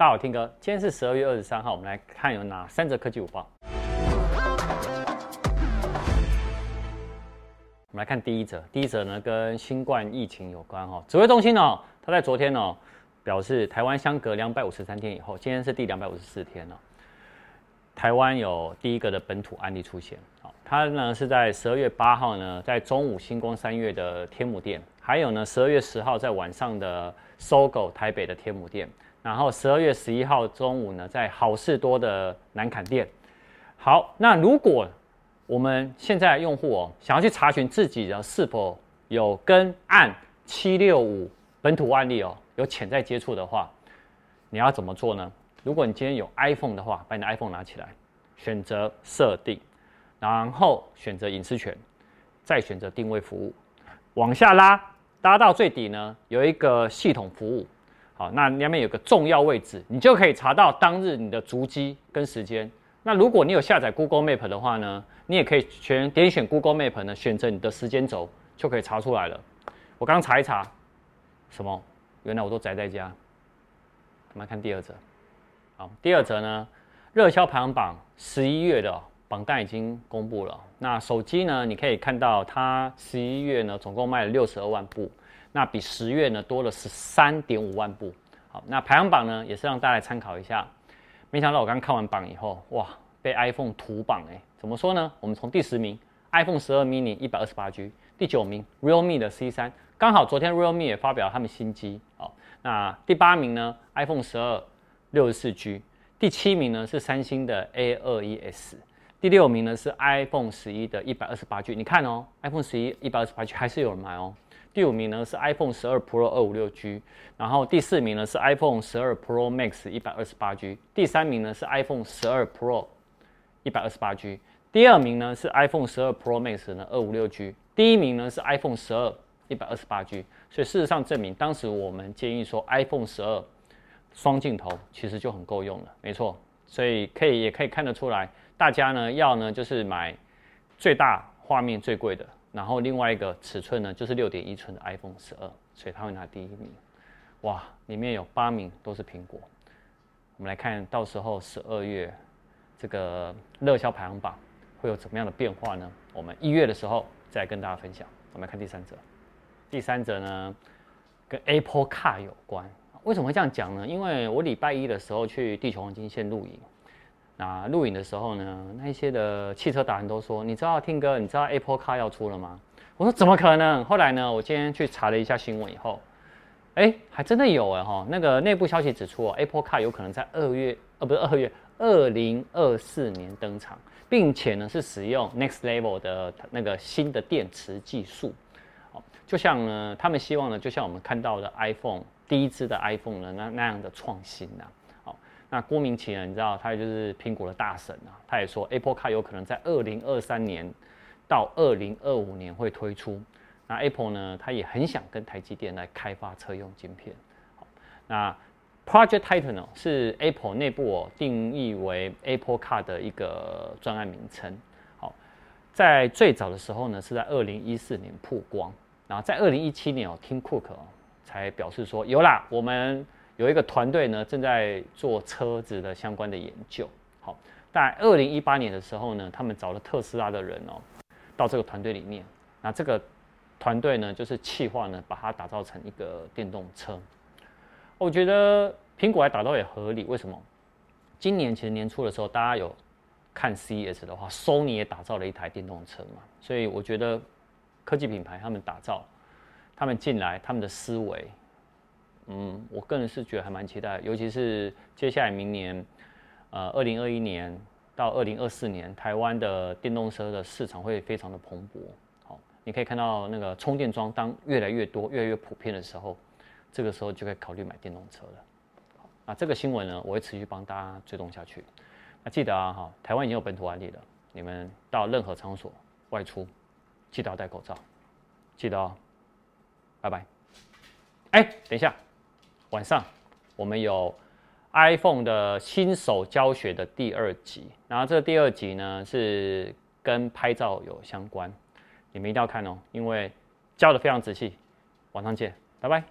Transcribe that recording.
大家好，听哥，今天是十二月二十三号，我们来看有哪三则科技午报。我们来看第一则，第一则呢跟新冠疫情有关哈。指挥中心哦，他在昨天哦表示，台湾相隔两百五十三天以后，今天是第两百五十四天了，台湾有第一个的本土案例出现。好，它呢是在十二月八号呢，在中午星光三月的天母店，还有呢十二月十号在晚上的搜狗台北的天母店。然后十二月十一号中午呢，在好事多的南崁店。好，那如果我们现在用户哦，想要去查询自己的是否有跟案七六五本土案例哦有潜在接触的话，你要怎么做呢？如果你今天有 iPhone 的话，把你的 iPhone 拿起来，选择设定，然后选择隐私权，再选择定位服务，往下拉，搭到最底呢，有一个系统服务。好，那里面有个重要位置，你就可以查到当日你的足迹跟时间。那如果你有下载 Google Map 的话呢，你也可以选点选 Google Map 呢，选择你的时间轴，就可以查出来了。我刚查一查，什么？原来我都宅在家。我们来看第二则。好，第二则呢，热销排行榜十一月的榜单已经公布了。那手机呢，你可以看到它十一月呢，总共卖了六十二万部。那比十月呢多了十三点五万部，好，那排行榜呢也是让大家来参考一下。没想到我刚看完榜以后，哇，被 iPhone 屠榜哎，怎么说呢？我们从第十名 iPhone 十二 mini 一百二十八 G，第九名 Realme 的 C 三，刚好昨天 Realme 也发表了他们新机，好，那第八名呢 iPhone 十二六十四 G，第七名呢是三星的 A 二一 S，第六名呢是 iPhone 十一的一百二十八 G，你看哦，iPhone 十一一百二十八 G 还是有人买哦。第五名呢是 iPhone 十二 Pro 二五六 G，然后第四名呢是 iPhone 十二 Pro Max 一百二十八 G，第三名呢是 iPhone 十二 Pro 一百二十八 G，第二名呢是 iPhone 十二 Pro Max 呢二五六 G，第一名呢是 iPhone 十二一百二十八 G，所以事实上证明当时我们建议说 iPhone 十二双镜头其实就很够用了，没错，所以可以也可以看得出来，大家呢要呢就是买最大画面最贵的。然后另外一个尺寸呢，就是六点一寸的 iPhone 十二，所以他会拿第一名。哇，里面有八名都是苹果。我们来看到时候十二月这个热销排行榜会有怎么样的变化呢？我们一月的时候再跟大家分享。我们来看第三者，第三者呢跟 Apple Car 有关。为什么会这样讲呢？因为我礼拜一的时候去地球黄金线录影。那录影的时候呢，那些的汽车达人都说，你知道听哥，你知道 Apple Car 要出了吗？我说怎么可能？后来呢，我今天去查了一下新闻以后，哎，还真的有哎哈，那个内部消息指出，Apple Car 有可能在二月，呃，不是二月，二零二四年登场，并且呢是使用 Next Level 的那个新的电池技术，就像呢，他们希望呢，就像我们看到的 iPhone 第一支的 iPhone 呢那那样的创新呐。好那郭明奇呢？你知道他就是苹果的大神啊。他也说，Apple Car 有可能在二零二三年到二零二五年会推出。那 Apple 呢，他也很想跟台积电来开发车用晶片。好，那 Project Titan 哦，是 Apple 内部哦定义为 Apple Car 的一个专案名称。好，在最早的时候呢，是在二零一四年曝光。然后在二零一七年哦，Tim Cook 哦才表示说有啦，我们。有一个团队呢，正在做车子的相关的研究。好，在二零一八年的时候呢，他们找了特斯拉的人哦，到这个团队里面。那这个团队呢，就是企划呢，把它打造成一个电动车。我觉得苹果来打造也合理。为什么？今年其实年初的时候，大家有看 CES 的话，Sony 也打造了一台电动车嘛。所以我觉得科技品牌他们打造，他们进来，他们的思维。嗯，我个人是觉得还蛮期待，尤其是接下来明年，呃，二零二一年到二零二四年，台湾的电动车的市场会非常的蓬勃。好，你可以看到那个充电桩当越来越多、越来越普遍的时候，这个时候就可以考虑买电动车了。好，那这个新闻呢，我会持续帮大家追踪下去。那记得啊，哈，台湾已经有本土案例了，你们到任何场所外出，记得要戴口罩，记得哦。拜拜。哎，等一下。晚上我们有 iPhone 的新手教学的第二集，然后这第二集呢是跟拍照有相关，你们一定要看哦，因为教的非常仔细。晚上见，拜拜。